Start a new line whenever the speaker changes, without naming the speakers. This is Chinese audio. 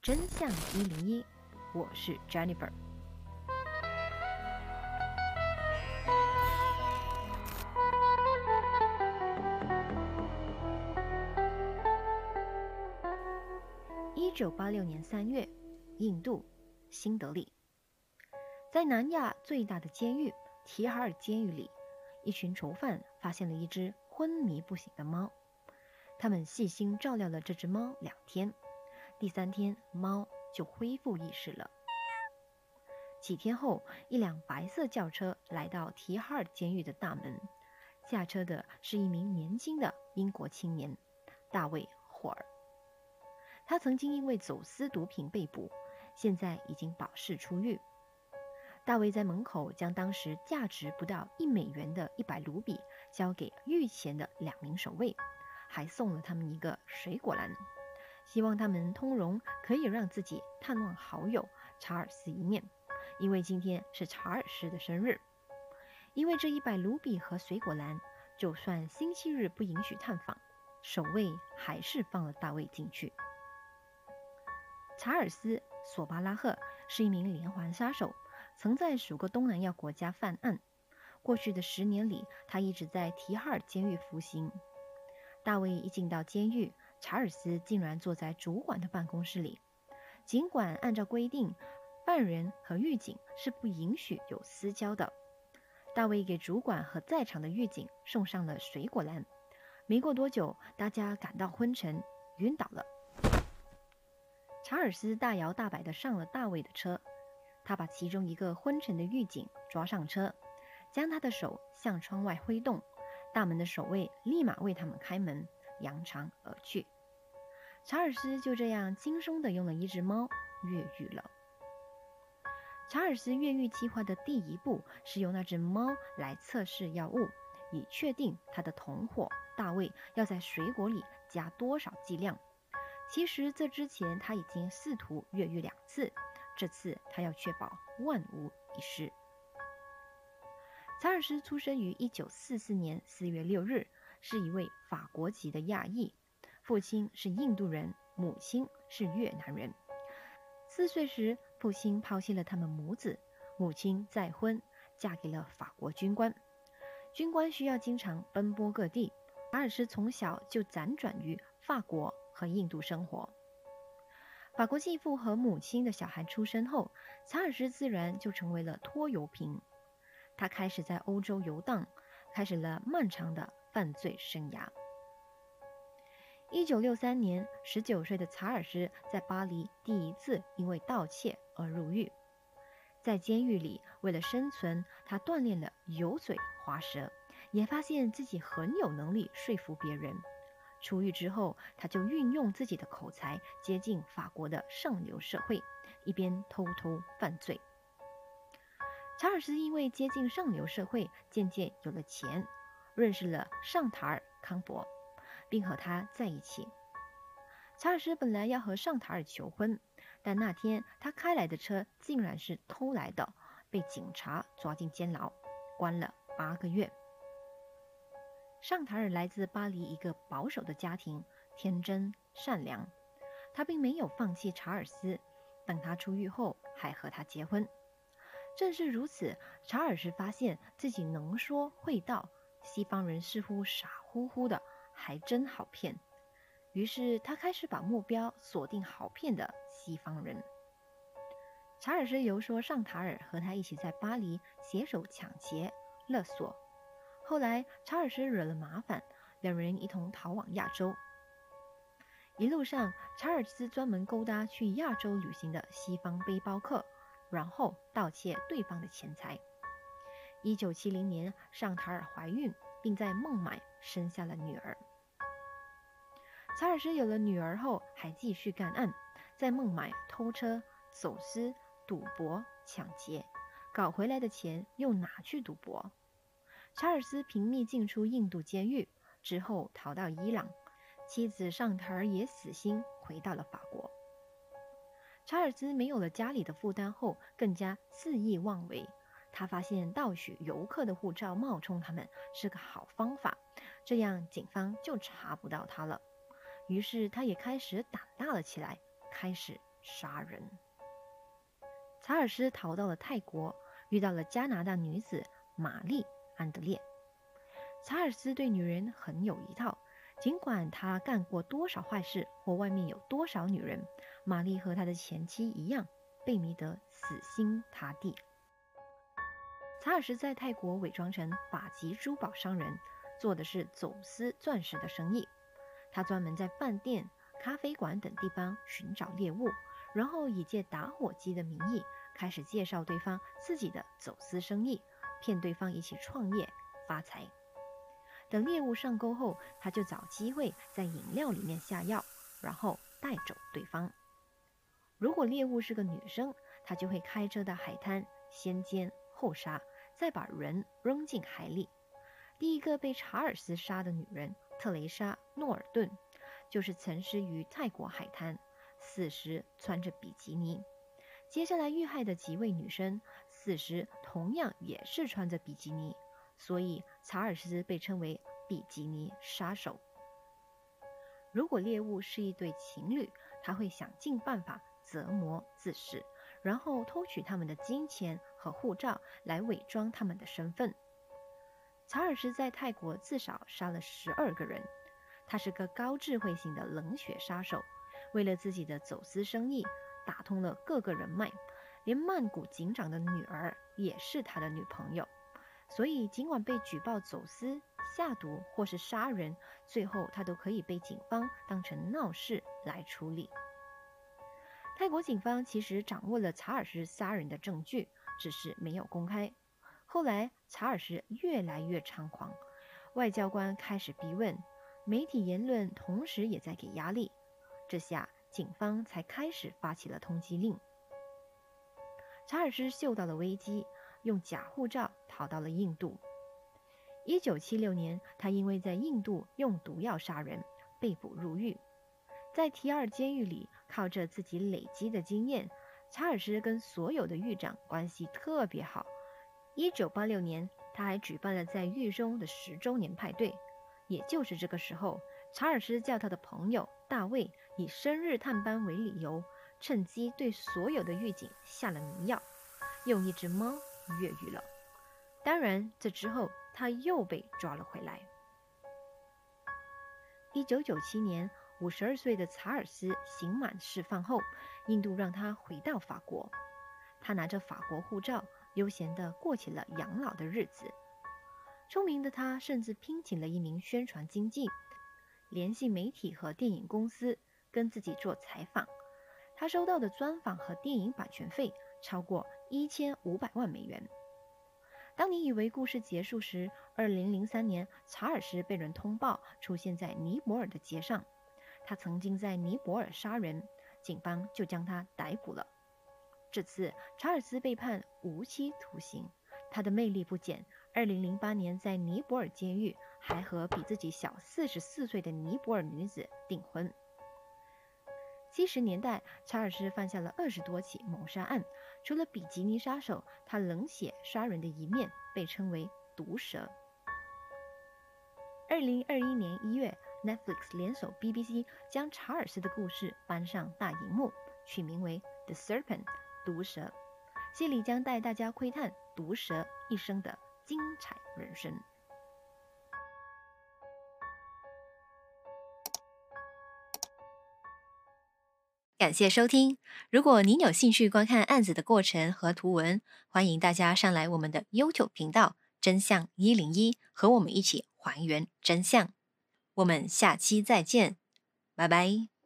真相一零一，我是 Jennifer。一九八六年三月，印度新德里，在南亚最大的监狱提哈尔监狱里，一群囚犯发现了一只昏迷不醒的猫。他们细心照料了这只猫两天，第三天猫就恢复意识了。几天后，一辆白色轿车来到提哈尔监狱的大门，下车的是一名年轻的英国青年大卫·霍尔。他曾经因为走私毒品被捕，现在已经保释出狱。大卫在门口将当时价值不到一美元的一百卢比交给狱前的两名守卫。还送了他们一个水果篮，希望他们通融，可以让自己探望好友查尔斯一面，因为今天是查尔斯的生日。因为这一百卢比和水果篮，就算星期日不允许探访，守卫还是放了大卫进去。查尔斯·索巴拉赫是一名连环杀手，曾在数个东南亚国家犯案。过去的十年里，他一直在提哈尔监狱服刑。大卫一进到监狱，查尔斯竟然坐在主管的办公室里。尽管按照规定，犯人和狱警是不允许有私交的。大卫给主管和在场的狱警送上了水果篮。没过多久，大家感到昏沉，晕倒了。查尔斯大摇大摆地上了大卫的车，他把其中一个昏沉的狱警抓上车，将他的手向窗外挥动。大门的守卫立马为他们开门，扬长而去。查尔斯就这样轻松地用了一只猫越狱了。查尔斯越狱计划的第一步是用那只猫来测试药物，以确定他的同伙大卫要在水果里加多少剂量。其实这之前他已经试图越狱两次，这次他要确保万无一失。查尔斯出生于一九四四年四月六日，是一位法国籍的亚裔，父亲是印度人，母亲是越南人。四岁时，父亲抛弃了他们母子，母亲再婚，嫁给了法国军官。军官需要经常奔波各地，查尔斯从小就辗转于法国和印度生活。法国继父和母亲的小孩出生后，查尔斯自然就成为了拖油瓶。他开始在欧洲游荡，开始了漫长的犯罪生涯。一九六三年，十九岁的查尔斯在巴黎第一次因为盗窃而入狱。在监狱里，为了生存，他锻炼了油嘴滑舌，也发现自己很有能力说服别人。出狱之后，他就运用自己的口才接近法国的上流社会，一边偷偷犯罪。查尔斯因为接近上流社会，渐渐有了钱，认识了尚塔尔康伯，并和他在一起。查尔斯本来要和尚塔尔求婚，但那天他开来的车竟然是偷来的，被警察抓进监牢，关了八个月。尚塔尔来自巴黎一个保守的家庭，天真善良，他并没有放弃查尔斯，等他出狱后还和他结婚。正是如此，查尔斯发现自己能说会道，西方人似乎傻乎乎的，还真好骗。于是他开始把目标锁定好骗的西方人。查尔斯游说尚塔尔和他一起在巴黎携手抢劫勒索。后来查尔斯惹了麻烦，两人一同逃往亚洲。一路上，查尔斯专门勾搭去亚洲旅行的西方背包客。然后盗窃对方的钱财。一九七零年，尚塔尔怀孕，并在孟买生下了女儿。查尔斯有了女儿后，还继续干案，在孟买偷车、走私、赌博、抢劫，搞回来的钱又拿去赌博。查尔斯频密进出印度监狱，之后逃到伊朗，妻子尚塔尔也死心，回到了法国。查尔斯没有了家里的负担后，更加肆意妄为。他发现盗取游客的护照冒充他们是个好方法，这样警方就查不到他了。于是他也开始胆大了起来，开始杀人。查尔斯逃到了泰国，遇到了加拿大女子玛丽·安德烈。查尔斯对女人很有一套，尽管他干过多少坏事或外面有多少女人，玛丽和他的前妻一样被迷得死心塌地。查尔斯在泰国伪装成法籍珠宝商人，做的是走私钻石的生意。他专门在饭店、咖啡馆等地方寻找猎物，然后以借打火机的名义开始介绍对方自己的走私生意，骗对方一起创业发财。等猎物上钩后，他就找机会在饮料里面下药，然后带走对方。如果猎物是个女生，他就会开车到海滩先奸后杀，再把人扔进海里。第一个被查尔斯杀的女人。特蕾莎·诺尔顿就是曾尸于泰国海滩，死时穿着比基尼。接下来遇害的几位女生死时同样也是穿着比基尼，所以查尔斯被称为“比基尼杀手”。如果猎物是一对情侣，他会想尽办法折磨自噬，然后偷取他们的金钱和护照来伪装他们的身份。查尔斯在泰国至少杀了十二个人，他是个高智慧型的冷血杀手。为了自己的走私生意，打通了各个人脉，连曼谷警长的女儿也是他的女朋友。所以，尽管被举报走私、下毒或是杀人，最后他都可以被警方当成闹事来处理。泰国警方其实掌握了查尔斯杀人的证据，只是没有公开。后来，查尔斯越来越猖狂，外交官开始逼问，媒体言论同时也在给压力。这下，警方才开始发起了通缉令。查尔斯嗅到了危机，用假护照逃到了印度。一九七六年，他因为在印度用毒药杀人被捕入狱。在提尔监狱里，靠着自己累积的经验，查尔斯跟所有的狱长关系特别好。一九八六年，他还举办了在狱中的十周年派对。也就是这个时候，查尔斯叫他的朋友大卫以生日探班为理由，趁机对所有的狱警下了迷药，用一只猫越狱了。当然，这之后他又被抓了回来。一九九七年，五十二岁的查尔斯刑满释放后，印度让他回到法国。他拿着法国护照。悠闲地过起了养老的日子。聪明的他甚至聘请了一名宣传经纪，联系媒体和电影公司，跟自己做采访。他收到的专访和电影版权费超过一千五百万美元。当你以为故事结束时，二零零三年，查尔斯被人通报出现在尼泊尔的街上。他曾经在尼泊尔杀人，警方就将他逮捕了。这次查尔斯被判无期徒刑，他的魅力不减。二零零八年在尼泊尔监狱还和比自己小四十四岁的尼泊尔女子订婚。七十年代，查尔斯犯下了二十多起谋杀案。除了比基尼杀手，他冷血杀人的一面被称为毒蛇。二零二一年一月，Netflix 联手 BBC 将查尔斯的故事搬上大荧幕，取名为《The Serpent》。毒蛇，戏里将带大家窥探毒蛇一生的精彩人生。
感谢收听。如果您有兴趣观看案子的过程和图文，欢迎大家上来我们的 YouTube 频道“真相一零一”，和我们一起还原真相。我们下期再见，拜拜。